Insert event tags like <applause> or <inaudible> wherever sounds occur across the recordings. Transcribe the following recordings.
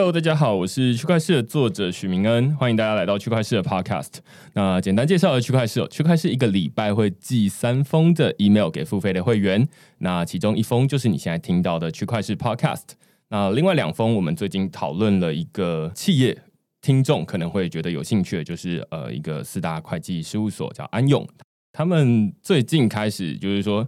Hello，大家好，我是区块市的作者许明恩，欢迎大家来到区块市的 Podcast。那简单介绍区块市，区块市一个礼拜会寄三封的 email 给付费的会员，那其中一封就是你现在听到的区块市 Podcast。那另外两封，我们最近讨论了一个企业听众可能会觉得有兴趣的，就是呃一个四大会计事务所叫安永，他们最近开始就是说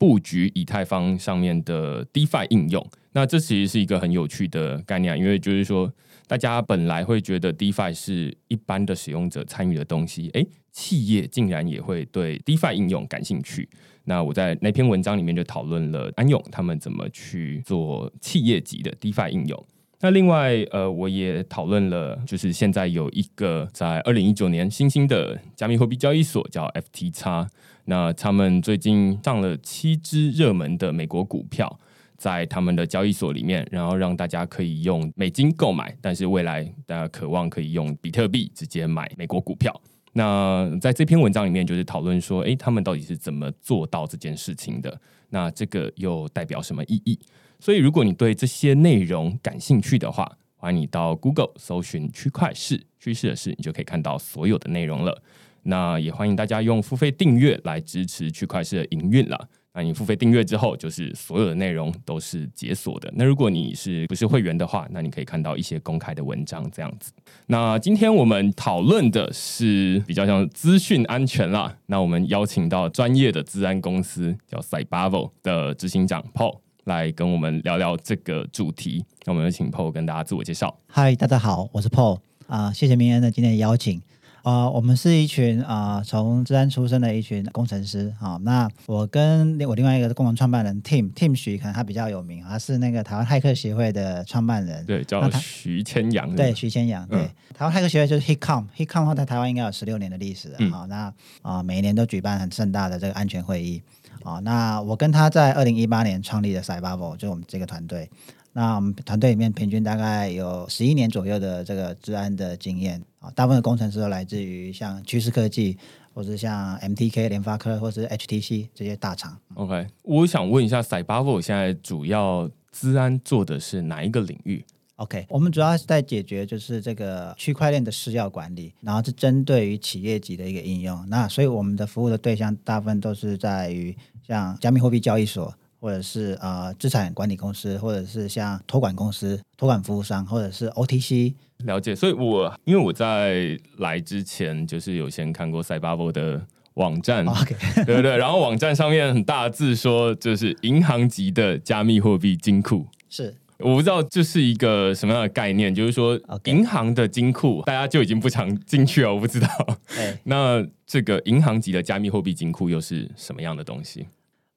布局以太坊上面的 DeFi 应用。那这其实是一个很有趣的概念，因为就是说，大家本来会觉得 DeFi 是一般的使用者参与的东西，诶，企业竟然也会对 DeFi 应用感兴趣。那我在那篇文章里面就讨论了安永他们怎么去做企业级的 DeFi 应用。那另外，呃，我也讨论了，就是现在有一个在二零一九年新兴的加密货币交易所叫 FTX，那他们最近上了七只热门的美国股票。在他们的交易所里面，然后让大家可以用美金购买，但是未来大家渴望可以用比特币直接买美国股票。那在这篇文章里面，就是讨论说，诶，他们到底是怎么做到这件事情的？那这个又代表什么意义？所以，如果你对这些内容感兴趣的话，欢迎你到 Google 搜寻“区块市趋势的事”，你就可以看到所有的内容了。那也欢迎大家用付费订阅来支持区块市的营运了。那你付费订阅之后，就是所有的内容都是解锁的。那如果你是不是会员的话，那你可以看到一些公开的文章这样子。那今天我们讨论的是比较像资讯安全啦。那我们邀请到专业的治安公司叫 Cybavo 的执行长 Paul 来跟我们聊聊这个主题。那我们有请 Paul 跟大家自我介绍。嗨，大家好，我是 Paul 啊，谢谢明恩的今天的邀请。啊，我们是一群啊，从治安出身的一群工程师啊。那我跟我另外一个共同创办人 Tim Tim 徐，可能他比较有名，他是那个台湾骇客协会的创办人。对，叫徐千阳。对，徐千阳。对，台湾骇客协会就是 HitCom，HitCom 话在台湾应该有十六年的历史了。好，那啊，每一年都举办很盛大的这个安全会议。啊，那我跟他在二零一八年创立的 Cyber，就是我们这个团队。那我们团队里面平均大概有十一年左右的这个治安的经验啊，大部分的工程师都来自于像趋势科技，或是像 MTK 联发科，或是 HTC 这些大厂。OK，我想问一下，Cyber 现在主要治安做的是哪一个领域？OK，我们主要是在解决就是这个区块链的私钥管理，然后是针对于企业级的一个应用。那所以我们的服务的对象大部分都是在于像加密货币交易所。或者是呃资产管理公司，或者是像托管公司、托管服务商，或者是 OTC 了解。所以我因为我在来之前就是有先看过 Cybavo 的网站，<laughs> 对不对？然后网站上面很大字说，就是银行级的加密货币金库。是，我不知道这是一个什么样的概念，就是说银行的金库大家就已经不常进去了，我不知道。<laughs> 那这个银行级的加密货币金库又是什么样的东西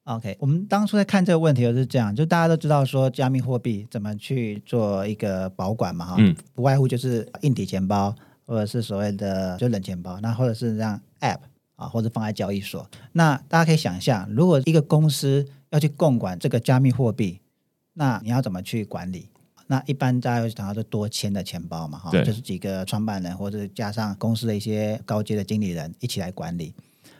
？OK，我们当初在看这个问题就是这样，就大家都知道说加密货币怎么去做一个保管嘛，哈，不外乎就是硬体钱包或者是所谓的就冷钱包，那或者是让 App 啊，或者放在交易所。那大家可以想象，如果一个公司要去共管这个加密货币，那你要怎么去管理？那一般大家会想到是多签的钱包嘛，哈，就是几个创办人或者加上公司的一些高阶的经理人一起来管理。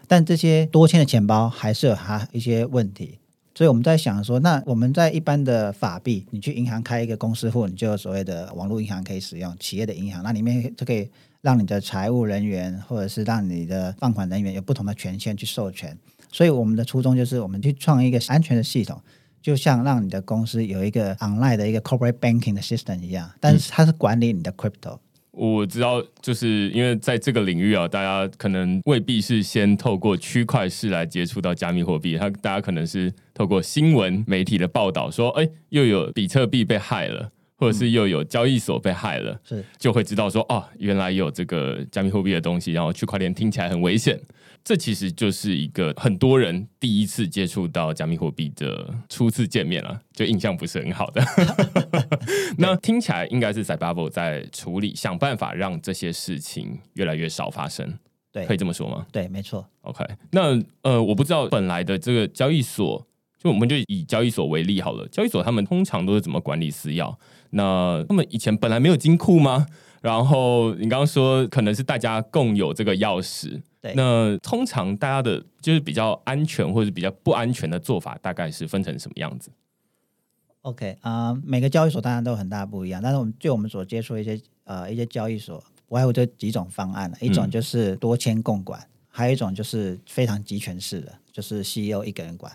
但这些多签的钱包还是有它一些问题，所以我们在想说，那我们在一般的法币，你去银行开一个公司户，你就所谓的网络银行可以使用，企业的银行，那里面就可以让你的财务人员或者是让你的放款人员有不同的权限去授权。所以我们的初衷就是，我们去创一个安全的系统，就像让你的公司有一个 online 的一个 corporate banking 的 system 一样，但是它是管理你的 crypto。我知道，就是因为在这个领域啊，大家可能未必是先透过区块式来接触到加密货币，他大家可能是透过新闻媒体的报道说，哎，又有比特币被害了。或者是又有交易所被害了，是就会知道说哦，原来有这个加密货币的东西，然后区块链听起来很危险。这其实就是一个很多人第一次接触到加密货币的初次见面了，就印象不是很好的。<laughs> 那听起来应该是在 Bubble 在处理，想办法让这些事情越来越少发生。对，可以这么说吗？对，没错。OK，那呃，我不知道本来的这个交易所。就我们就以交易所为例好了，交易所他们通常都是怎么管理私钥？那他们以前本来没有金库吗？然后你刚刚说可能是大家共有这个钥匙，对。那通常大家的就是比较安全或者比较不安全的做法，大概是分成什么样子 OK 啊、每个交易所当然都有很大不一样，但是我们就我们所接触的一些呃一些交易所，我还有这几种方案了一种就是多签共管，还有一种就是非常集权式的，就是 CEO 一个人管。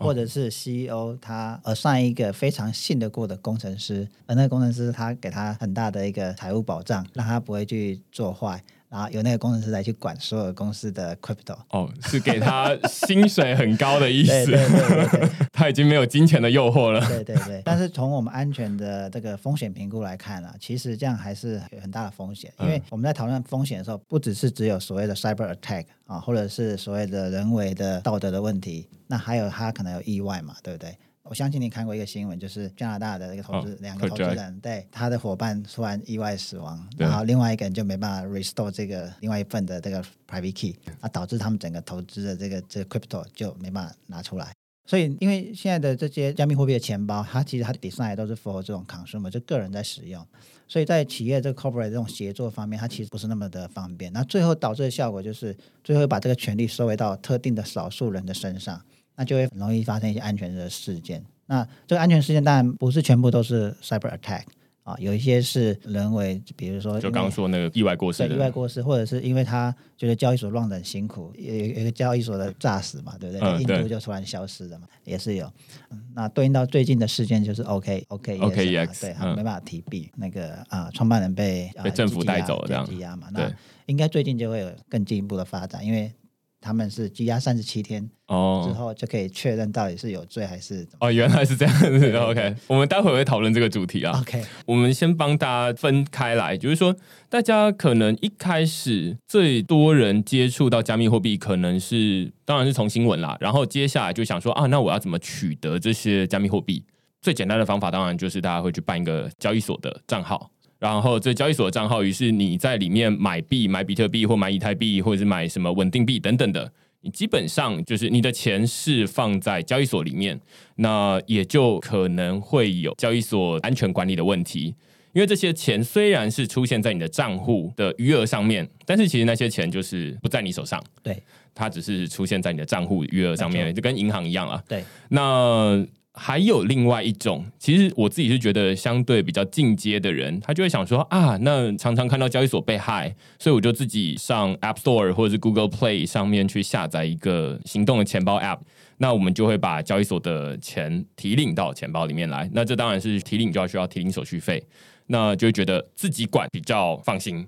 或者是 CEO 他呃算一个非常信得过的工程师，而那个工程师他给他很大的一个财务保障，让他不会去做坏，然后由那个工程师来去管所有公司的 crypto。哦，是给他薪水很高的意思，对对对对 <laughs> 他已经没有金钱的诱惑了。对对对，但是从我们安全的这个风险评估来看啊，其实这样还是有很大的风险，因为我们在讨论风险的时候，不只是只有所谓的 cyber attack 啊，或者是所谓的人为的道德的问题，那还有他可能有意外嘛，对不对？我相信你看过一个新闻，就是加拿大的一个投资、哦两个投资人，对他的伙伴突然意外死亡，然后另外一个人就没办法 restore 这个另外一份的这个 private key，啊，导致他们整个投资的这个这个 crypto 就没办法拿出来。所以，因为现在的这些加密货币的钱包，它其实它 design 都是 for 这种 consumer，就个人在使用，所以在企业这个 corporate 这种协作方面，它其实不是那么的方便。那最后导致的效果就是，最后把这个权利收回到特定的少数人的身上，那就会很容易发生一些安全的事件。那这个安全事件当然不是全部都是 cyber attack 啊，有一些是人为，比如说就刚刚说那个意外过失对意外，过失，或者是因为他觉得交易所乱得很辛苦，有有有一个交易所的诈死嘛，对不对？印嗯对度就突然消失了嘛，也是有。嗯那对应到最近的事件就是 OK OK OKEX 对，他嗯没办法提币，那个啊，创办人被啊被政府带走了这样被羁押嘛。那应该最近就会有更进一步的发展，因为他们是羁押三十七天哦之哦后就可以确认到底是有罪还是。哦，原来是这样子。OK，我们待会会讨论这个主题啊。OK，我们先帮大家分开来，就是说，大家可能一开始最多人接触到加密货币，可能是当然是从新闻啦，然后接下来就想说啊，那我要怎么取得这些加密货币？最简单的方法当然就是大家会去办一个交易所的账号，然后这交易所的账号，于是你在里面买币、买比特币或买以太币，或者是买什么稳定币等等的。你基本上就是你的钱是放在交易所里面，那也就可能会有交易所安全管理的问题。因为这些钱虽然是出现在你的账户的余额上面，但是其实那些钱就是不在你手上，对它只是出现在你的账户余额上面，就跟银行一样啊。对，那还有另外一种，其实我自己是觉得相对比较进阶的人，他就会想说啊，那常常看到交易所被害，所以我就自己上 App Store 或者是 Google Play 上面去下载一个行动的钱包 App。那我们就会把交易所的钱提领到钱包里面来。那这当然是提领就要需要提领手续费，那就会觉得自己管比较放心。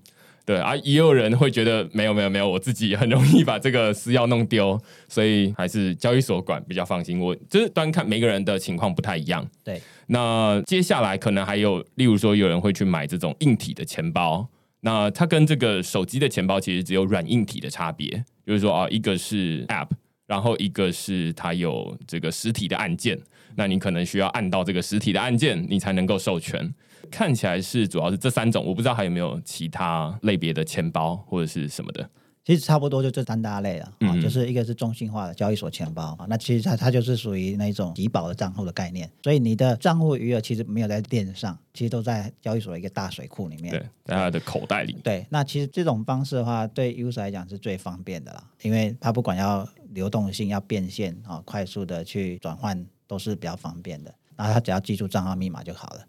对啊，也有人会觉得没有没有没有，我自己很容易把这个私钥弄丢，所以还是交易所管比较放心。我就是端看每个人的情况不太一样。对，那接下来可能还有，例如说有人会去买这种硬体的钱包，那它跟这个手机的钱包其实只有软硬体的差别，就是说啊，一个是 App，然后一个是它有这个实体的按键，那你可能需要按到这个实体的按键，你才能够授权。看起来是主要是这三种，我不知道还有没有其他类别的钱包或者是什么的。其实差不多就这三大类了啊、嗯就是一个是中心化的交易所钱包啊，那其实它它就是属于那种集保的账户的概念，所以你的账户余额其实没有在链上，其实都在交易所的一个大水库里面。对，在他的口袋里。对，那其实这种方式的话，对 user 来讲是最方便的啦，因为它不管要流动性、要变现啊、快速的去转换都是比较方便的。然后他只要记住账号密码就好了。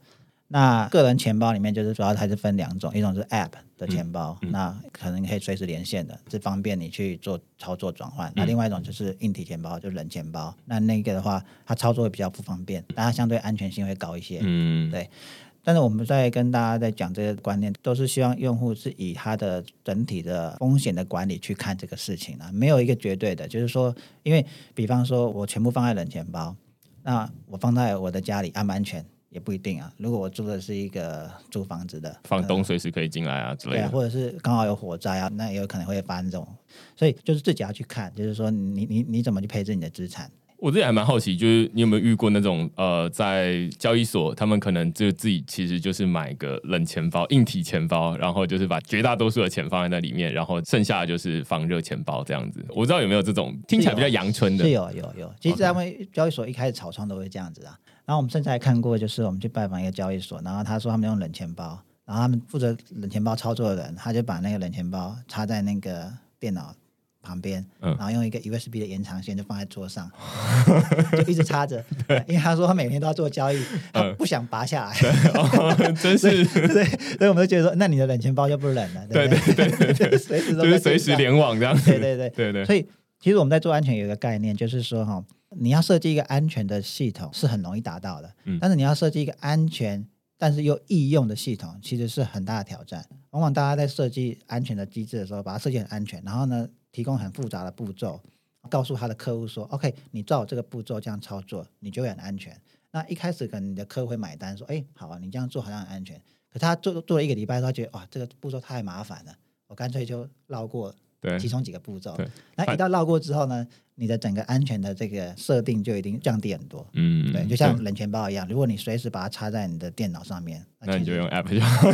那个人钱包里面就是主要还是分两种，一种是 App 的钱包，那可能可以随时连线的，是方便你去做操作转换。那另外一种就是硬体钱包，就是冷钱包。那那个的话，它操作会比较不方便，但它相对安全性会高一些。嗯，对但是我们在跟大家在讲这些观念，都是希望用户是以他的整体的风险的管理去看这个事情啊，没有一个绝对的，就是说，因为比方说我全部放在冷钱包，那我放在我的家里安不安全也不一定啊。如果我住的是一个租房子的房东随时可以进来啊之类对啊，的。或者是刚好有火灾啊，那也有可能会发生这种，所以就是自己要去看，就是说你你你怎么去配置你的资产。我自己还蛮好奇，就是你有没有遇过那种呃，在交易所，他们可能就自己其实就是买一个冷钱包、硬体钱包，然后就是把绝大多数的钱放在那里面，然后剩下的就是放热钱包这样子。我不知道有没有这种听起来比较阳春的是，有有有，其实他们交易所一开始草创都会这样子啊。然后我们甚至还看过，就是我们去拜访一个交易所，然后他说他们用冷钱包，然后他们负责冷钱包操作的人，他就把那个冷钱包插在那个电脑旁边，嗯然后用一个 USB 的延长线就放在桌上，<laughs> 就一直插着。因为他说他每天都要做交易，他嗯不想拔下来，哦 <laughs> 真是对，所以我们就觉得说，那你的冷钱包就不冷了，对不对？对对对，随时都就是在随时联网这样子。对对对。对对，所以其实我们在做安全有一个概念，就是说哈，你要设计一个安全的系统是很容易达到的，嗯但是你要设计一个安全但是又易用的系统，其实是很大的挑战。往往大家在设计安全的机制的时候，把它设计很安全，然后呢，提供很复杂的步骤，告诉他的客户说：“OK，你照我这个步骤这样操作，你就会很安全。”那一开始可能你的客户会买单，说：“哎，好啊，你这样做好像很安全。”可他做做了一个礼拜，他觉得哇，这个步骤太麻烦了，我干脆就绕过对其中几个步骤对。那一到绕过之后呢，你的整个安全的这个设定就已经降低很多。嗯，对，就像冷钱包一样，如果你随时把它插在你的电脑上面，那你就用 <laughs> app 就好。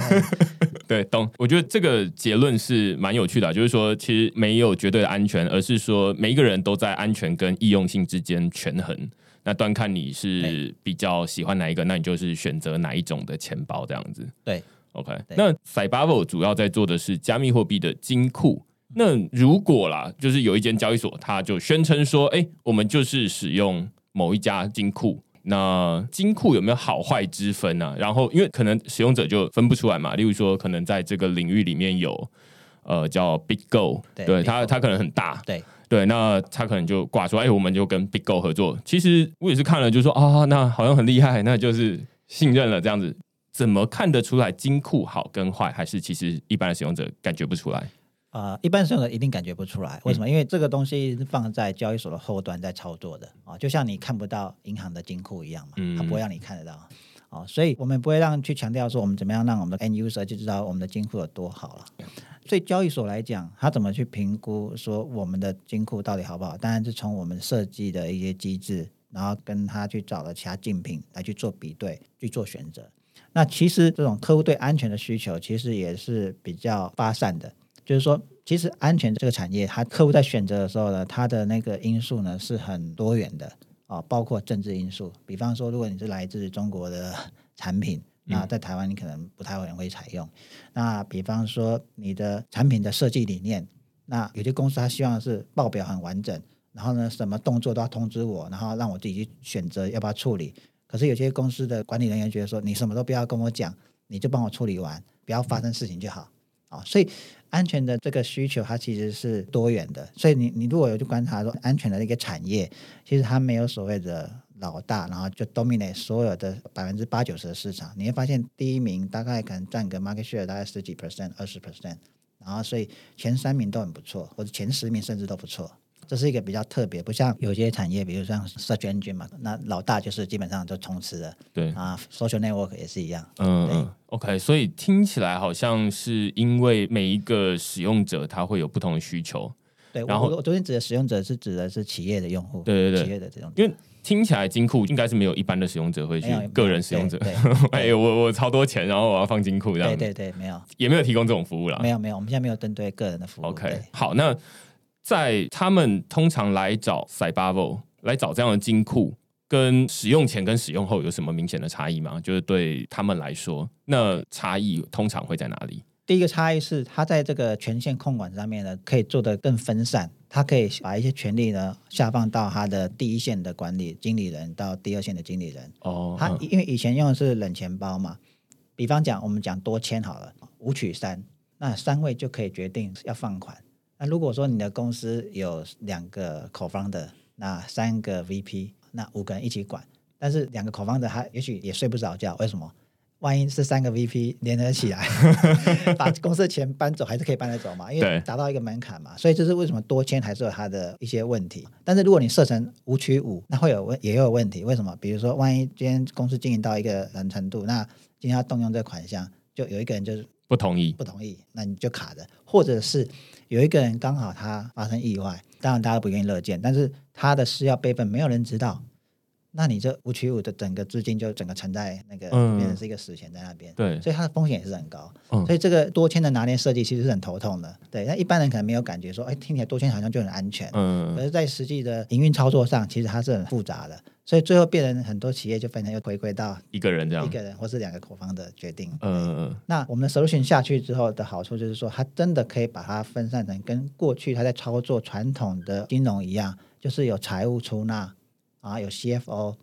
对，懂。我觉得这个结论是蛮有趣的啊，就是说，其实没有绝对的安全，而是说每一个人都在安全跟易用性之间权衡。那端看你是比较喜欢哪一个，那你就是选择哪一种的钱包这样子。对，OK。对那 Cybavo 主要在做的是加密货币的金库。那如果啦，就是有一间交易所，它就宣称说，哎、我们就是使用某一家金库。那金库有没有好坏之分呢、然后，因为可能使用者就分不出来嘛，例如说，可能在这个领域里面有呃叫 Big Go，对对 BitGo 它它可能很大，对对，那他可能就挂说，哎、我们就跟 Big Go 合作。其实我也是看了，就说啊，那好像很厉害，那就是信任了这样子。怎么看得出来金库好跟坏？还是其实一般的使用者感觉不出来？呃，一般使用者一定感觉不出来，为什么？因为这个东西是放在交易所的后端在操作的啊，就像你看不到银行的金库一样嘛，嗯它不会让你看得到。哦，所以我们不会让去强调说我们怎么样让我们的 end user 就知道我们的金库有多好了。对交易所来讲，他怎么去评估说我们的金库到底好不好？当然是从我们设计的一些机制，然后跟他去找了其他竞品来去做比对，去做选择。那其实这种客户对安全的需求，其实也是比较发散的。就是说，其实安全这个产业，它客户在选择的时候呢，它的那个因素呢是很多元的啊、包括政治因素。比方说，如果你是来自中国的产品，那在台湾你可能不太有人会采用。那比方说，你的产品的设计理念，那有些公司它希望是报表很完整，然后呢，什么动作都要通知我，然后让我自己去选择要不要处理。可是有些公司的管理人员觉得说，你什么都不要跟我讲，你就帮我处理完，不要发生事情就好。啊、所以安全的这个需求它其实是多元的。所以你你如果有去观察说安全的一个产业，其实它没有所谓的老大，然后就 dominate 所有的百分之八九十的市场。你会发现第一名大概可能占个 market share 大概十几 percent、二十 percent，然后所以前三名都很不错，或者前十名甚至都不错。这是一个比较特别，不像有些产业，比如像 search engine 嘛，那老大就是基本上就充斥了对，啊，social network 也是一样。嗯嗯，OK，所以听起来好像是因为每一个使用者他会有不同的需求，对，然后我我昨天指的使用者是指的是企业的用户，对对对。企业的这种，因为听起来金库应该是没有一般的使用者会去个人使用者，对 <laughs> 哎，我我超多钱，然后我要放金库这样。子，对对对，没有。也没有提供这种服务啦。没有没有，我们现在没有针对个人的服务。OK，好，那在他们通常来找 Cybavo 来找这样的金库，跟使用前跟使用后有什么明显的差异吗？就是对他们来说，那差异通常会在哪里？第一个差异是，它在这个权限控管上面呢，可以做得更分散，它可以把一些权利呢下放到它的第一线的管理经理人到第二线的经理人。哦，它嗯因为以前用的是冷钱包嘛，比方讲我们讲多签好了，五取三，那三位就可以决定要放款。那如果说你的公司有两个口方的，那三个 VP，那五个人一起管，但是两个口方的他也许也睡不着觉，为什么？万一是三个 VP 连得起来，<laughs> 把公司的钱搬走，还是可以搬得走嘛？因为达到一个门槛嘛，所以这是为什么多签还是有它的一些问题。但是如果你设成五取五，那会有问也有问题。为什么？比如说，万一今天公司经营到一个人程度，那今天要动用这个款项，就有一个人就是不同意，不同意，那你就卡着；或者是有一个人刚好他发生意外，当然大家不愿意乐见，但是他的私钥备份没有人知道，那你这五取五的整个资金就整个存在那个嗯变成是一个死钱在那边，对，所以它的风险也是很高。嗯所以这个多签的拿捏设计其实是很头痛的。对，那一般人可能没有感觉说，哎，听起来多签好像就很安全，嗯可是，在实际的营运操作上，其实它是很复杂的。所以最后变成很多企业就变成又回归到一个人这样一，个人或是两个口方的决定。嗯那我们的 solution 下去之后的好处就是说，它真的可以把它分散成跟过去它在操作传统的金融一样，就是有财务出纳啊，有 CFO，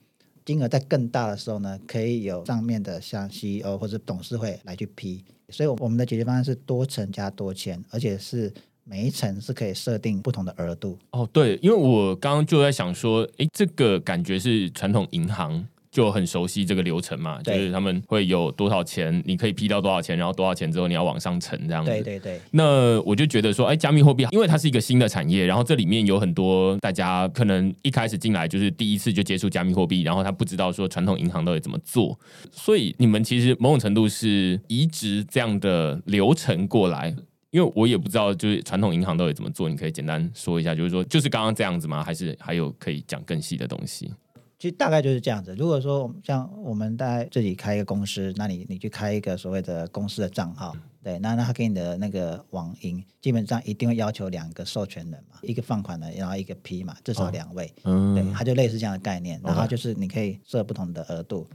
金额在更大的时候呢，可以有上面的像 CEO 或者董事会来去批。所以我们的解决方案是多层加多签，而且是每一层是可以设定不同的额度。哦，对，因为我刚刚就在想说，诶，这个感觉是传统银行就很熟悉这个流程嘛，就是他们会有多少钱，你可以批到多少钱，然后多少钱之后你要往上乘这样子。对对对。那我就觉得说，哎，加密货币因为它是一个新的产业，然后这里面有很多大家可能一开始进来就是第一次就接触加密货币，然后他不知道说传统银行到底怎么做，所以你们其实某种程度是移植这样的流程过来。因为我也不知道，就是传统银行到底怎么做，你可以简单说一下，就是说，就是刚刚这样子吗？还是还有可以讲更细的东西？其实大概就是这样子。如果说像我们在自己开一个公司，那你你去开一个所谓的公司的账号，对，那那他给你的那个网银，基本上一定会要求两个授权人嘛，一个放款的，然后一个批嘛，至少两位，嗯对，他就类似这样的概念。然后就是你可以设不同的额度。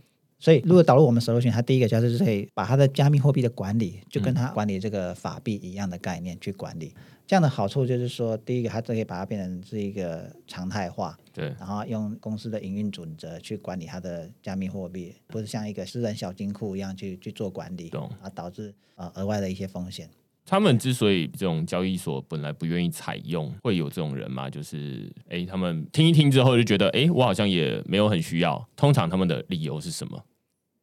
所以，如果导入我们 solution，它第一个就是可以把它的加密货币的管理，就跟它管理这个法币一样的概念去管理。这样的好处就是说，第一个，它就可以把它变成是一个常态化，对，然后用公司的营运准则去管理它的加密货币，不是像一个私人小金库一样去去做管理，懂啊，导致呃额外的一些风险。他们之所以这种交易所本来不愿意采用，会有这种人吗？就是哎，他们听一听之后就觉得，哎，我好像也没有很需要。通常他们的理由是什么？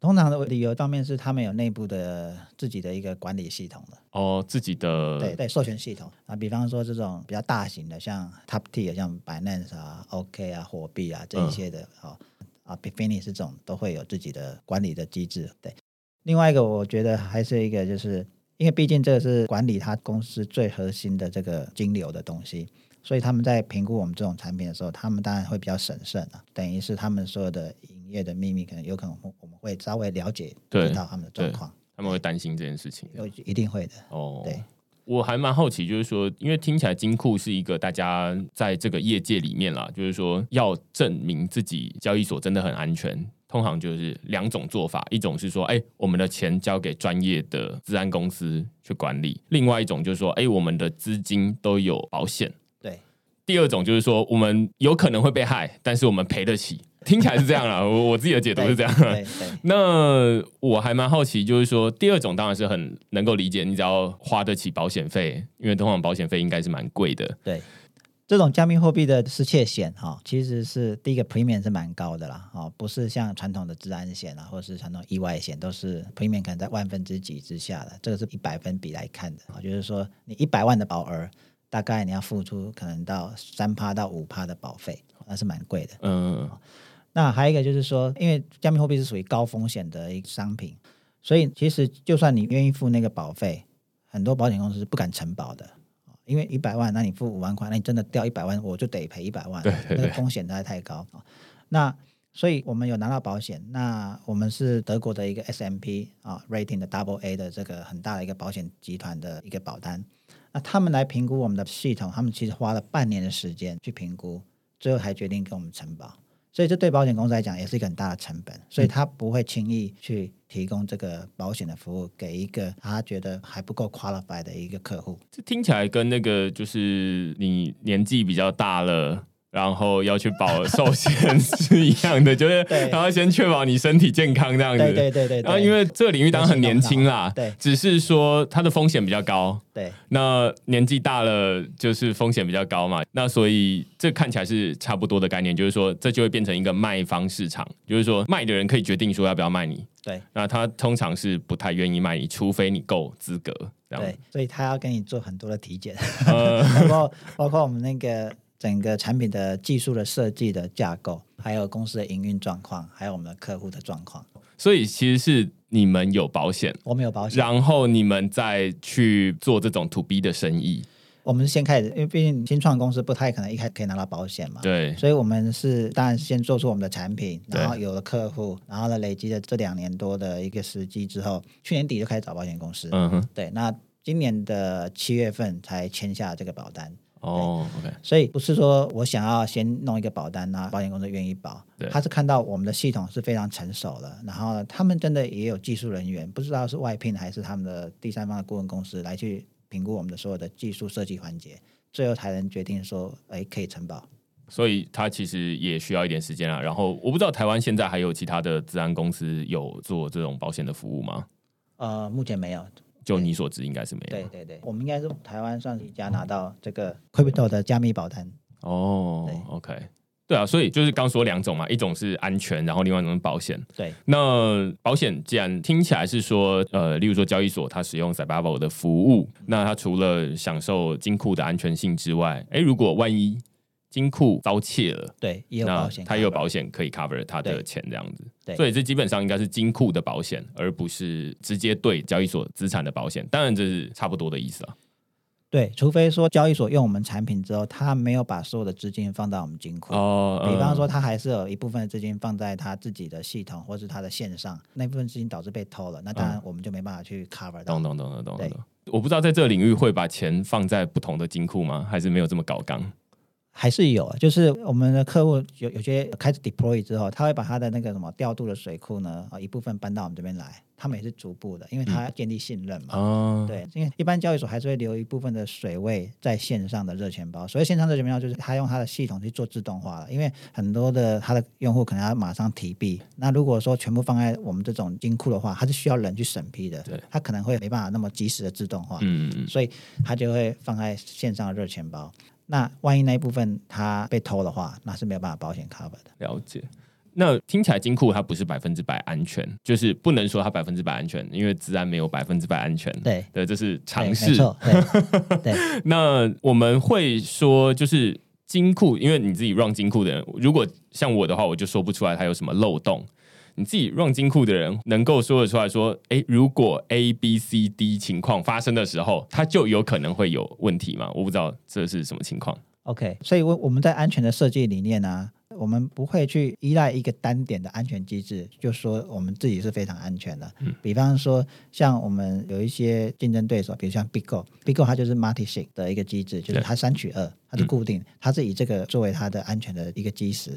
通常的理由方面是他们有内部的自己的一个管理系统的，哦，自己的对对，授权系统。啊，比方说这种比较大型的，像 Top T 啊，像 Binance 啊、OK 啊、货币啊这一些的，哦。啊 b i f i n i 这种都会有自己的管理的机制。对，另外一个我觉得还是一个，就是因为毕竟这个是管理他公司最核心的这个金流的东西，所以他们在评估我们这种产品的时候，他们当然会比较审慎啊，等于是他们所有的营业的秘密，可能有可能我们会稍微了解对知道他们的状况，他们会担心这件事情。有一定会的。哦，对。我还蛮好奇，就是说，因为听起来金库是一个大家在这个业界里面啦，就是说要证明自己交易所真的很安全，通常就是两种做法，一种是说，哎、我们的钱交给专业的治安公司去管理；，另外一种就是说，哎、我们的资金都有保险。对，第二种就是说，我们有可能会被害，但是我们赔得起。听起来是这样啦，<laughs> 我我自己的解读是这样。<laughs> 那我还蛮好奇，就是说，第二种当然是很能够理解，你只要花得起保险费，因为通常保险费应该是蛮贵的。对，这种加密货币的失窃险哈、其实是第一个 premium 是蛮高的啦，哦，不是像传统的治安险啊，或是传统意外险，都是 premium 可能在万分之几之下的，这个是一百分比来看的啊、就是说你一百万的保额，大概你要付出可能到三趴到五趴的保费，那是蛮贵的。嗯，那还有一个就是说，因为加密货币是属于高风险的一个商品，所以其实就算你愿意付那个保费，很多保险公司是不敢承保的。因为一百万，那你付五万块，那你真的掉一百万，我就得赔一百万，对对对那个风险实在太高啊。那所以我们有拿到保险，那我们是德国的一个 S M P 啊 rating 的 Double A 的这个很大的一个保险集团的一个保单。那他们来评估我们的系统，他们其实花了半年的时间去评估，最后才决定给我们承保。所以这对保险公司来讲也是一个很大的成本，所以他不会轻易去提供这个保险的服务给一个他觉得还不够 qualified 的一个客户。这听起来跟那个就是你年纪比较大了。然后要去保寿险是一样的，就是对他要先确保你身体健康这样子。对对对。然后因为这个领域当然很年轻啦，对只是说它的风险比较高。对那年纪大了就是风险比较高嘛，那所以这看起来是差不多的概念，就是说这就会变成一个卖方市场，就是说卖的人可以决定说要不要卖你，对那他通常是不太愿意卖你，除非你够资格对。，所以他要跟你做很多的体检，呃，<laughs> 包括包括我们那个整个产品的技术的设计的架构，还有公司的营运状况，还有我们的客户的状况。所以其实是你们有保险，我们有保险，然后你们再去做这种 to B 的生意。我们是先开始，因为毕竟新创公司不太可能一开始可以拿到保险嘛，对，所以我们是当然先做出我们的产品，然后有了客户，然后呢累积了这两年多的一个时机之后，去年底就开始找保险公司，嗯哼，对，那今年的七月份才签下这个保单。哦，OK，所以不是说我想要先弄一个保单啊保险公司愿意保对，他是看到我们的系统是非常成熟了，然后呢，他们真的也有技术人员，不知道是外聘还是他们的第三方的顾问公司来去评估我们的所有的技术设计环节，最后才能决定说，哎，可以承保。所以他其实也需要一点时间啊。然后我不知道台湾现在还有其他的治安公司有做这种保险的服务吗？呃，目前没有。就你所知，应该是没有。对对对，我们应该是台湾算是一家拿到这个 crypto 的加密保单。哦对，OK，对啊，所以就是刚说两种嘛，一种是安全，然后另外一种是保险。对，那保险既然听起来是说，呃，例如说交易所它使用 Cybavo 的服务，那它除了享受金库的安全性之外，诶，如果万一金库遭窃了，对，也有那保险，它也有保险可以 cover 他的钱这样子。对所以这基本上应该是金库的保险，而不是直接对交易所资产的保险。当然这是差不多的意思啊。对，除非说交易所用我们产品之后，他没有把所有的资金放到我们金库。哦，比方说，嗯他还是有一部分的资金放在他自己的系统或是他的线上，那部分资金导致被偷了，那当然我们就没办法去 cover 到懂。懂懂懂懂对懂。我不知道在这个领域会把钱放在不同的金库吗？还是没有这么搞纲？还是有，就是我们的客户有有些开始 deploy 之后，他会把他的那个什么调度的水库呢，啊一部分搬到我们这边来，他们也是逐步的，因为他要建立信任嘛。哦，对，因为一般交易所还是会留一部分的水位在线上的热钱包，所以线上热钱包就是他用他的系统去做自动化了，因为很多的他的用户可能要马上提币，那如果说全部放在我们这种金库的话，它是需要人去审批的对，他可能会没办法那么及时的自动化，嗯嗯嗯，所以他就会放在线上的热钱包。那万一那一部分它被偷的话，那是没有办法保险 cover 的。了解。那听起来金库它不是百分之百安全，就是不能说它百分之百安全，因为自然没有百分之百安全。对，对，这是对尝试。对 <laughs> 那我们会说，就是金库，因为你自己 run 金库的人，如果像我的话，我就说不出来它有什么漏洞。你自己 run 金库的人，能够说得出来说，诶，如果 A、B、C、D 情况发生的时候，它就有可能会有问题吗？我不知道这是什么情况。OK，所以我我们在安全的设计理念呢、我们不会去依赖一个单点的安全机制，就说我们自己是非常安全的。嗯比方说，像我们有一些竞争对手，比如像 Bigo，Bigo 它就是 multi sig 的一个机制，就是它三取二，它是固定，它是以这个作为它的安全的一个基石。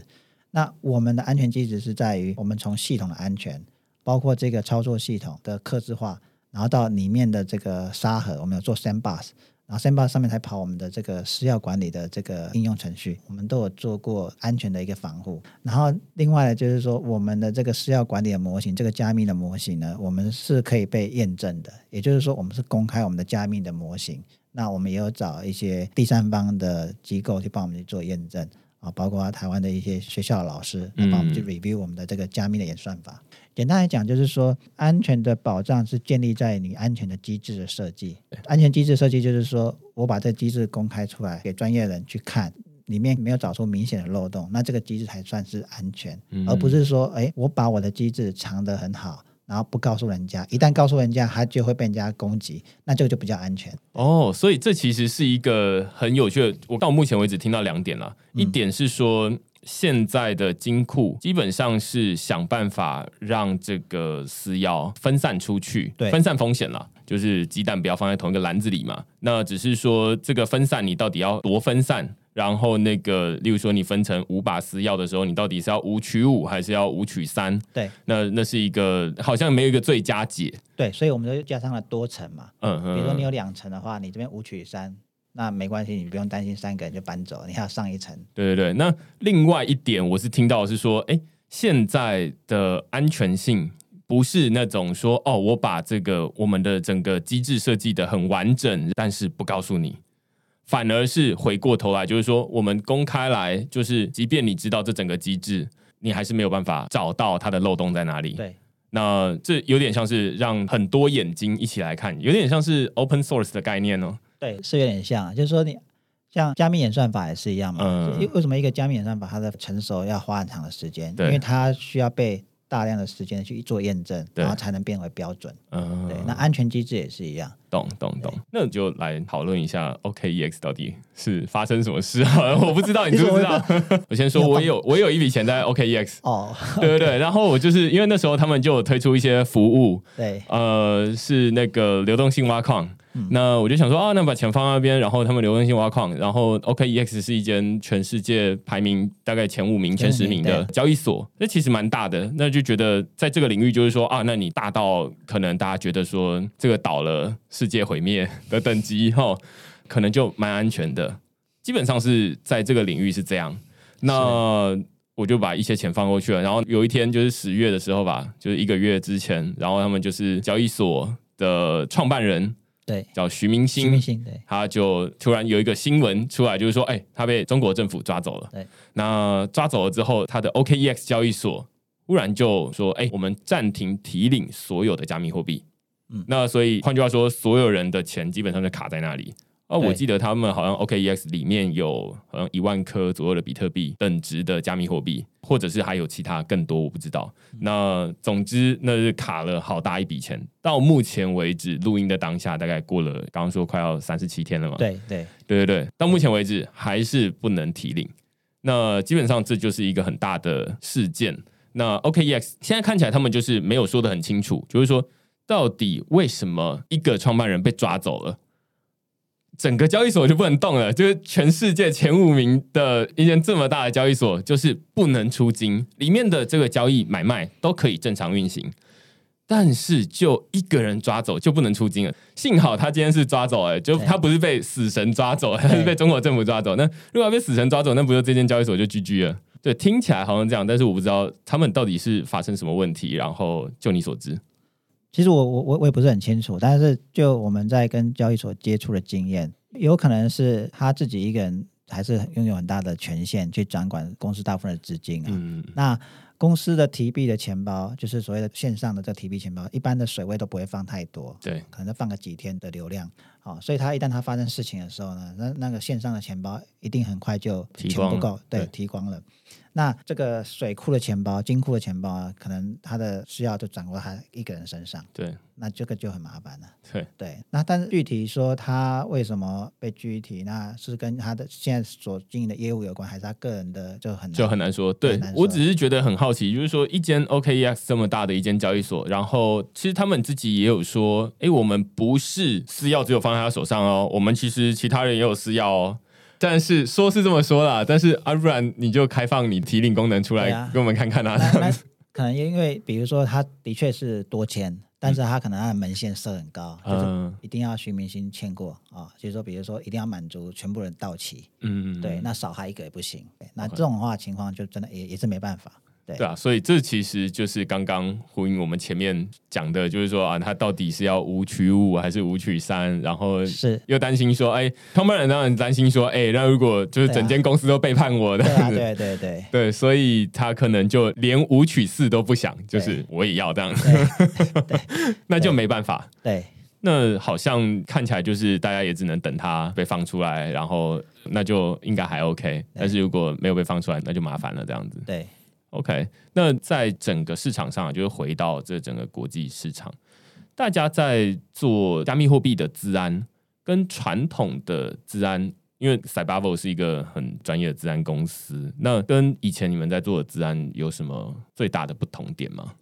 那我们的安全机制是在于我们从系统的安全，包括这个操作系统的克制化，然后到里面的这个沙盒，我们有做 sandbox，然后 sandbox 上面才跑我们的这个私钥管理的这个应用程序，我们都有做过安全的一个防护。然后另外呢，就是说我们的这个私钥管理的模型，这个加密的模型呢，我们是可以被验证的，也就是说我们是公开我们的加密的模型。那我们也有找一些第三方的机构去帮我们去做验证啊，包括台湾的一些学校的老师来帮我们去嗯 review 我们的这个加密的演算法。简单来讲，就是说安全的保障是建立在你安全的机制的设计。安全机制设计就是说我把这机制公开出来给专业人去看。里面没有找出明显的漏洞，那这个机制才算是安全，嗯而不是说，哎，我把我的机制藏得很好，然后不告诉人家，一旦告诉人家，他就会被人家攻击，那这个就比较安全。哦，所以这其实是一个很有趣的。我到目前为止听到两点了，嗯一点是说。现在的金库基本上是想办法让这个私钥分散出去，对分散风险啦，就是鸡蛋不要放在同一个篮子里嘛。那只是说这个分散，你到底要多分散？然后那个，例如说你分成五把私钥的时候，你到底是要五取五还是要五取三？对那那是一个好像没有一个最佳解。对，所以我们就加上了多层嘛，嗯嗯，比如说你有两层的话，你这边五取三，那没关系，你不用担心三个人就搬走，你还要上一层。对对对，那另外一点我是听到是说，哎，现在的安全性不是那种说，哦，我把这个我们的整个机制设计的很完整，但是不告诉你，反而是回过头来，就是说我们公开来，就是即便你知道这整个机制，你还是没有办法找到它的漏洞在哪里。对那这有点像是让很多眼睛一起来看，有点像是 open source 的概念哦。对，是有点像，就是说你像加密演算法也是一样嘛。嗯因为什么一个加密演算法它的成熟要花很长的时间？因为它需要被大量的时间去做验证，对然后才能变为标准。嗯，对，那安全机制也是一样。懂懂懂，那就来讨论一下 OKEX 到底是发生什么事啊？<laughs> 我不知道，你知不知道？<laughs> 我先说，我有 <laughs> 我有一笔钱在 OKEX 哦，对对对，然后我就是因为那时候他们就推出一些服务，对，呃，是那个流动性挖矿。那我就想说啊，那把钱放那边，然后他们流动性挖矿，然后 OKEX 是一间全世界排名大概前五名、前十名的交易所，那其实蛮大的。那就觉得在这个领域，就是说啊，那你大到可能大家觉得说这个倒了，世界毁灭的等级哈，可能就蛮安全的。基本上是在这个领域是这样。那我就把一些钱放过去了。然后有一天就是十月的时候吧，就是一个月之前，然后他们就是交易所的创办人。对，叫徐明星，徐明星，对，他就突然有一个新闻出来，就是说，哎，他被中国政府抓走了。对，那抓走了之后，他的 OKEX 交易所忽然就说，哎，我们暂停提领所有的加密货币。嗯，那所以换句话说，所有人的钱基本上就卡在那里。哦，我记得他们好像 OKEX 里面有好像一万颗左右的比特币等值的加密货币，或者是还有其他更多，我不知道。那总之那是卡了好大一笔钱。到目前为止，录音的当下大概过了，刚刚说快要三十七天了嘛？对对对对对，到目前为止还是不能提领。那基本上这就是一个很大的事件。那 OKEX 现在看起来他们就是没有说的很清楚，就是说到底为什么一个创办人被抓走了？整个交易所就不能动了，就是全世界前五名的一间这么大的交易所，就是不能出金，里面的这个交易买卖都可以正常运行，但是就一个人抓走就不能出金了。幸好他今天是抓走，了，就他不是被死神抓走，他是被中国政府抓走。那如果被死神抓走，那不就这间交易所就 GG 了？对，听起来好像这样，但是我不知道他们到底是发生什么问题。然后就你所知。其实我我我我也不是很清楚，但是就我们在跟交易所接触的经验，有可能是他自己一个人还是拥有很大的权限去掌管公司大部分的资金啊。那公司的提币的钱包，就是所谓的线上的这提币钱包，一般的水位都不会放太多，对，可能放个几天的流量。好，所以他一旦他发生事情的时候呢，那那个线上的钱包一定很快就钱不够，对，提光了。那这个水库的钱包、金库的钱包啊，可能他的需要就掌握他一个人身上。对，那这个就很麻烦了。对对，那但是具体说他为什么被拘提，那是跟他的现在所经营的业务有关，还是他个人的就很就很难说。对我只是觉得很好奇，就是说一间 OKEX 这么大的一间交易所，然后其实他们自己也有说，哎，我们不是私钥只有放在他手上哦，我们其实其他人也有私钥哦。但是说是这么说啦，但是啊，不然你就开放你提领功能出来给我们看看啊。可能因为比如说他的确是多签，但是他可能他的门限设很高，就是一定要徐明星签过啊。就是说，比如说一定要满足全部人到齐，嗯，对，那少还一个也不行。那这种话情况就真的也也是没办法。对啊，所以这其实就是刚刚呼应我们前面讲的，就是说啊，他到底是要五取五还是五取三？然后是又担心说，哎，创办人当然担心说，哎，那如果就是整间公司都背叛我的，<laughs> 对对对对，所以他可能就连五取四都不想，就是我也要这样，<laughs> 对，<laughs> 那就没办法。对，那好像看起来就是大家也只能等他被放出来，然后那就应该还 OK。但是如果没有被放出来，那就麻烦了，这样子。对。OK，那在整个市场上，就是回到这整个国际市场，大家在做加密货币的资安跟传统的资安，因为 Cybavo 是一个很专业的资安公司，那跟以前你们在做的资安有什么最大的不同点吗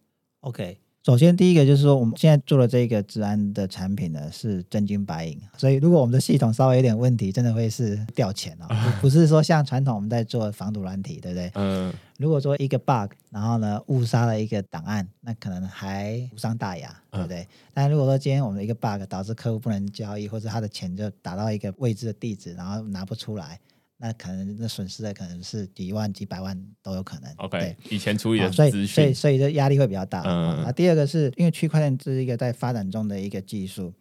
？OK。首先，第一个就是说，我们现在做的这个治安的产品呢，是真金白银。所以，如果我们的系统稍微有点问题，真的会是掉钱哦。不是说像传统我们在做防毒软体，对不对？嗯。如果说一个 bug，然后呢误杀了一个档案，那可能还无伤大雅，对不对？但如果说今天我们的一个 bug 导致客户不能交易，或者他的钱就打到一个未知的地址，然后拿不出来。那可能那损失的可能是几万几百万都有可能。OK，以前处理的所以所以所以这压力会比较大。嗯。那第二个是因为区块链是一个在发展中的一个技术，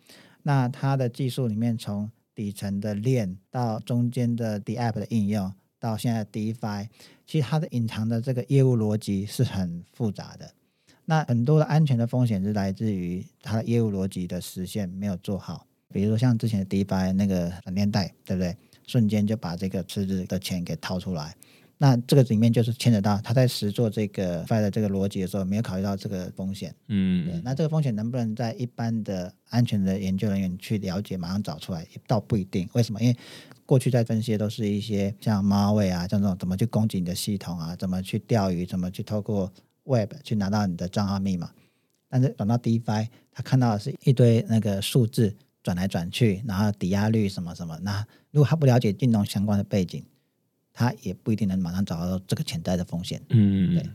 那它的技术里面从底层的链到中间的 D App 的应用，到现在 DeFi，其实它的隐藏的这个业务逻辑是很复杂的。那很多的安全的风险是来自于它的业务逻辑的实现没有做好，比如说像之前的 DeFi 那个闪电贷，对不对？瞬间就把这个池子的钱给掏出来，那这个里面就是牵扯到他在实做这个 f i 的这个逻辑的时候，没有考虑到这个风险。嗯，对，那这个风险能不能在一般的安全的研究人员去了解，马上找出来，也倒不一定。为什么？因为过去在分析的都是一些像马尾啊，像这种怎么去攻击你的系统啊，怎么去钓鱼，怎么去透过 Web 去拿到你的账号密码。但是转到 DeFi，他看到的是一堆那个数字转来转去，然后抵押率什么什么。那如果他不了解金融相关的背景，他也不一定能马上找到这个潜在的风险。嗯，对，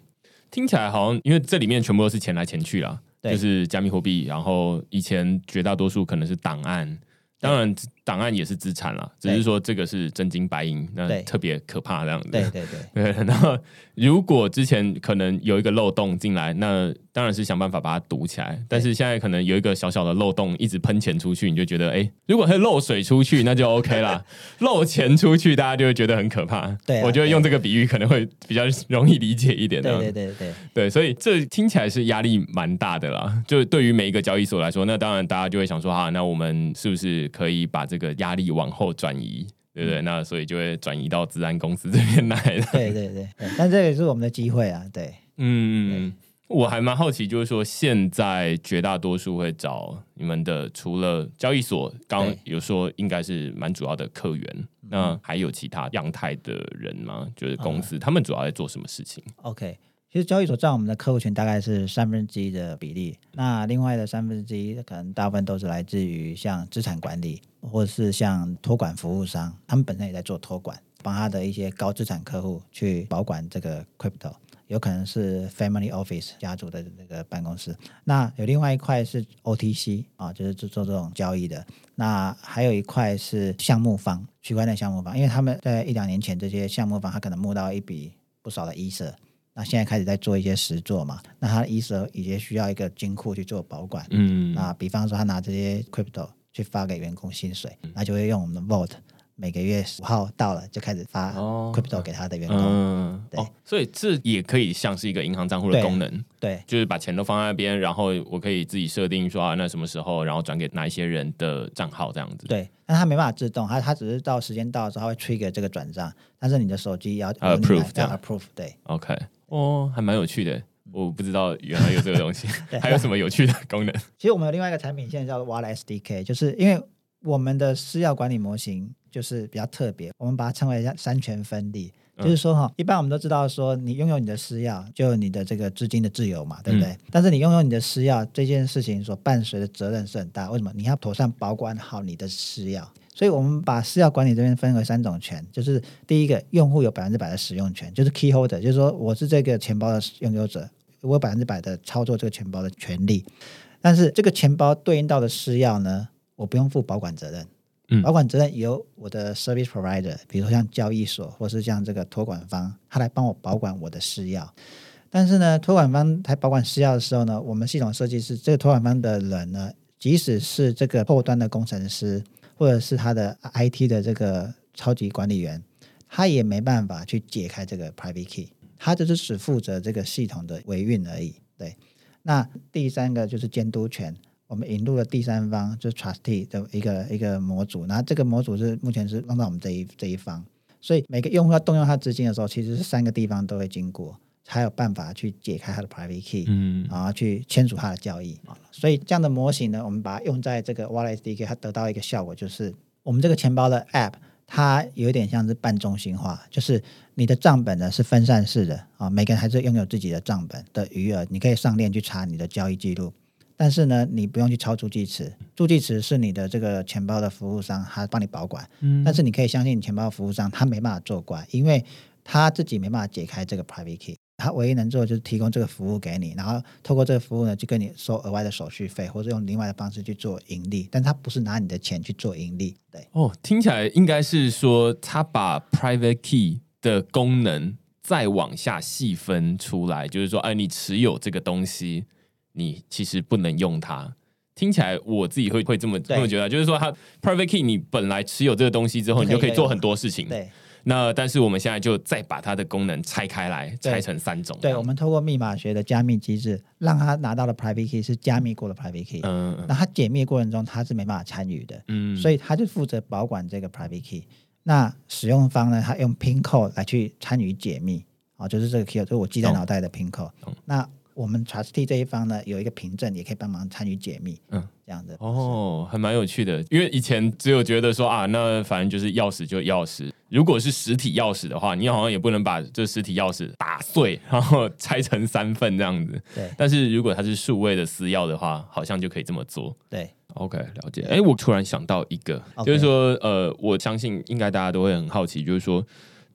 听起来好像因为这里面全部都是钱来钱去啦，就是加密货币，然后以前绝大多数可能是档案，当然档案也是资产啦，只是说这个是真金白银，那特别可怕这样子。对对对 <laughs> 对，然后如果之前可能有一个漏洞进来，那当然是想办法把它堵起来。但是现在可能有一个小小的漏洞，一直喷钱出去，你就觉得，哎，如果它漏水出去，那就 OK 啦。<laughs> 漏钱出去，大家就会觉得很可怕。对啊我觉得用这个比喻可能会比较容易理解一点。对对对对对，所以这听起来是压力蛮大的啦。就对于每一个交易所来说，那当然大家就会想说，哈，那我们是不是可以把这个压力往后转移？对不对？那所以就会转移到治安公司这边来了。对对对对，但这也是我们的机会啊。对，嗯，我还蛮好奇，就是说现在绝大多数会找你们的，除了交易所，刚有说应该是蛮主要的客源，那还有其他样态的人吗？就是公司，他们主要在做什么事情？OK，其实交易所占我们的客户群大概是三分之一的比例，那另外的三分之一可能大部分都是来自于像资产管理，或者是像托管服务商，他们本身也在做托管，帮他的一些高资产客户去保管这个 crypto。有可能是 family office 家族的那个办公室，那有另外一块是 OTC 啊，就是做做这种交易的。那还有一块是项目方，区块链项目方，因为他们在一两年前这些项目方，他可能募到一笔不少的 ETH，那现在开始在做一些实作嘛，那他的 ETH 也需要一个金库去做保管。嗯，啊比方说他拿这些 crypto 去发给员工薪水，那就会用我们的 Vault，每个月五号到了就开始发哦 crypto 给他的员工。嗯，对哦，所以这也可以像是一个银行账户的功能，对就是把钱都放在那边，然后我可以自己设定说啊，那什么时候，然后转给哪一些人的账号这样子。对，但他没办法自动，他他只是到时间到的时候，他会 trigger 这个转账，但是你的手机要呃 approve 这样 approve，对。OK，哦，还蛮有趣的，我不知道原来有这个东西 <laughs> 对，<laughs> 还有什么有趣的功能？<laughs> 其实我们有另外一个产品，现在叫做 Wallet SDK，就是因为我们的私钥管理模型就是比较特别，我们把它称为叫三权分立。嗯就是说哈，一般我们都知道说，你拥有你的私钥，就有你的这个资金的自由嘛，对不对？嗯但是你拥有你的私钥这件事情所伴随的责任是很大。为什么？你要妥善保管好你的私钥。所以我们把私钥管理这边分为三种权，就是第一个，用户有百分之百的使用权，就是 key holder，就是说我是这个钱包的拥有者，我有百分之百的操作这个钱包的权利。但是这个钱包对应到的私钥呢，我不用负保管责任。嗯保管责任由我的 service provider，比如说像交易所或是像这个托管方，他来帮我保管我的私钥。但是呢，托管方来保管私钥的时候呢，我们系统设计师这个托管方的人呢，即使是这个后端的工程师或者是他的 IT 的这个超级管理员，他也没办法去解开这个 private key，他就是只负责这个系统的维运而已。对，那第三个就是监督权，我们引入了第三方，就是 trustee 的一个一个模组，那这个模组是目前是放到我们这一这一方，所以每个用户要动用他资金的时候，其实是三个地方都会经过，才有办法去解开他的 private key，、嗯然后去签署他的交易啊。所以这样的模型呢，我们把它用在这个 Wallet SDK，它得到一个效果，就是我们这个钱包的 App，它有点像是半中心化，就是你的账本呢是分散式的啊，每个人还是拥有自己的账本的余额，你可以上链去查你的交易记录。但是呢，你不用去抄助记词，助记词是你的这个钱包的服务商，他帮你保管。嗯但是你可以相信你钱包的服务商，他没办法做官，因为他自己没办法解开这个 private key。他唯一能做的就是提供这个服务给你，然后透过这个服务呢，就跟你收额外的手续费，或者用另外的方式去做盈利。但他不是拿你的钱去做盈利，对哦，听起来应该是说他把 private key 的功能再往下细分出来，就是说，哎，你持有这个东西，你其实不能用它。听起来我自己会会这么这么觉得，就是说，他 private key 你本来持有这个东西之后，你就可以做很多事情。对那但是我们现在就再把它的功能拆开来，拆成三种对，我们透过密码学的加密机制，让他拿到的 private key 是加密过的 private key。嗯那他解密过程中他是没办法参与的，嗯所以他就负责保管这个 private key。那使用方呢，他用 PIN code 来去参与解密，哦，就是这个 key，就是我记在脑袋的 PIN code。那我们 trustee 这一方呢，有一个凭证，也可以帮忙参与解密，嗯，这样子。哦，还蛮有趣的，因为以前只有觉得说啊，那反正就是钥匙就钥匙，如果是实体钥匙的话，你好像也不能把这实体钥匙打碎，然后拆成三份这样子。对。但是如果它是数位的私钥的话，好像就可以这么做。对。OK，了解。哎，我突然想到一个，就是说，呃，我相信应该大家都会很好奇，就是说。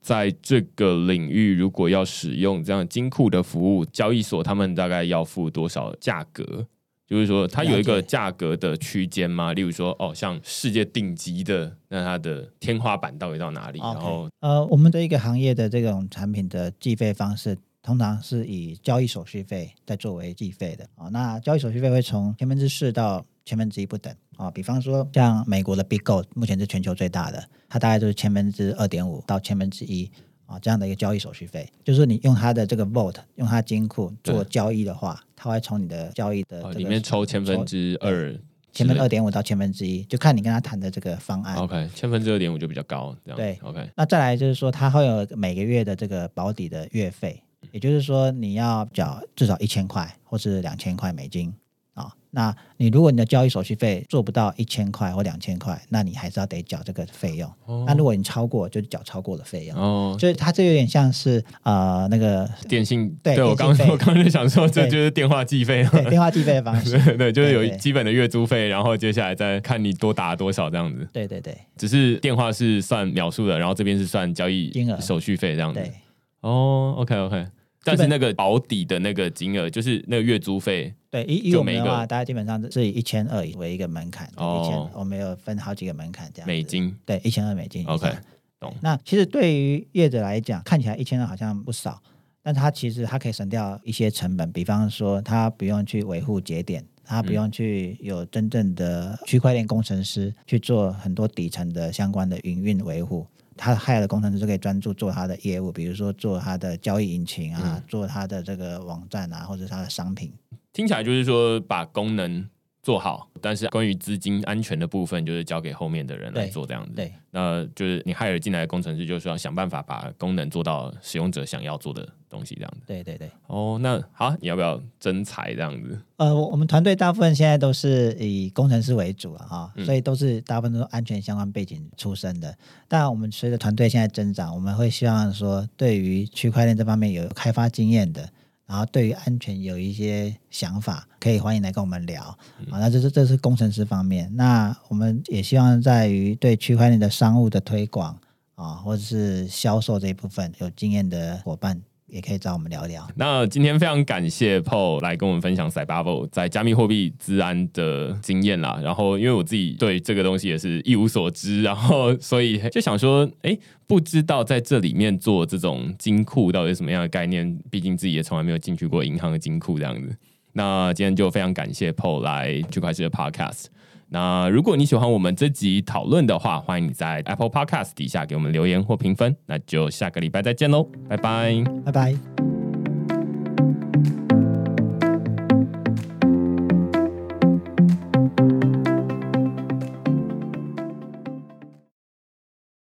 在这个领域，如果要使用这样金库的服务，交易所他们大概要付多少价格？就是说，它有一个价格的区间吗？例如说，哦，像世界顶级的，那它的天花板到底到哪里？然后，呃，我们的一个行业的这种产品的计费方式，通常是以交易手续费在作为计费的啊。那交易手续费会从千分之四到千分之一不等。啊，比方说像美国的 Big Gold，目前是全球最大的，它大概就是千分之二点五到千分之一啊这样的一个交易手续费。就是你用它的这个 Vault，用它金库做交易的话，它会从你的交易的里面抽千分之二，千分二点五到千分之一，就看你跟他谈的这个方案。OK，千分之二点五就比较高，这样对。OK，那再来就是说，他会有每个月的这个保底的月费，也就是说你要缴至少一千块或是两千块美金。那你如果你的交易手续费做不到一千块或两千块，那你还是要得缴这个费用。那如果你超过，就缴超过的费用。哦，就是它这有点像是呃那个电信。对我刚我刚刚就想说，这就是电话计费。对，电话计费的方式。<laughs> 对，就是有基本的月租费，然后接下来再看你多打多少这样子。对对对。只是电话是算秒数的，然后这边是算交易金额手续费这样子。对。哦，OK OK。但是那个保底的那个金额，就是那个月租费。对，以以我们的话，大家基本上是以一千二为一个门槛。哦。一千，我们有分好几个门槛这样。美金。对，一千二美金。OK，懂。那其实对于业者来讲，看起来一千二好像不少，但他其实他可以省掉一些成本，比方说他不用去维护节点，他不用去有真正的区块链工程师去做很多底层的相关的营运维护。他害的工程师就可以专注做他的业务，比如说做他的交易引擎啊，做他的这个网站啊，或者他的商品。听起来就是说把功能做好，但是关于资金安全的部分，就是交给后面的人来做这样子。对，那就是你害了进来的工程师，就是要想办法把功能做到使用者想要做的东西这样子。对对对。哦，那好，你要不要增财这样子？呃，我们团队大部分现在都是以工程师为主了哈，所以都是大部分都是安全相关背景出身的。但我们随着团队现在增长，我们会希望说，对于区块链这方面有开发经验的。然后对于安全有一些想法，可以欢迎来跟我们聊啊。那这是这是工程师方面，那我们也希望在于对区块链的商务的推广啊，或者是销售这一部分有经验的伙伴。也可以找我们聊聊。那今天非常感谢 Paul 来跟我们分享 Cybubble 在加密货币资安的经验啦。然后因为我自己对这个东西也是一无所知，<laughs> 然后所以就想说，哎，不知道在这里面做这种金库到底是什么样的概念？毕竟自己也从来没有进去过银行的金库这样子。那今天就非常感谢 Paul 来区块链的 Podcast。那如果你喜欢我们这集讨论的话，欢迎你在 Apple Podcast 底下给我们留言或评分。那就下个礼拜再见喽，拜拜，拜拜。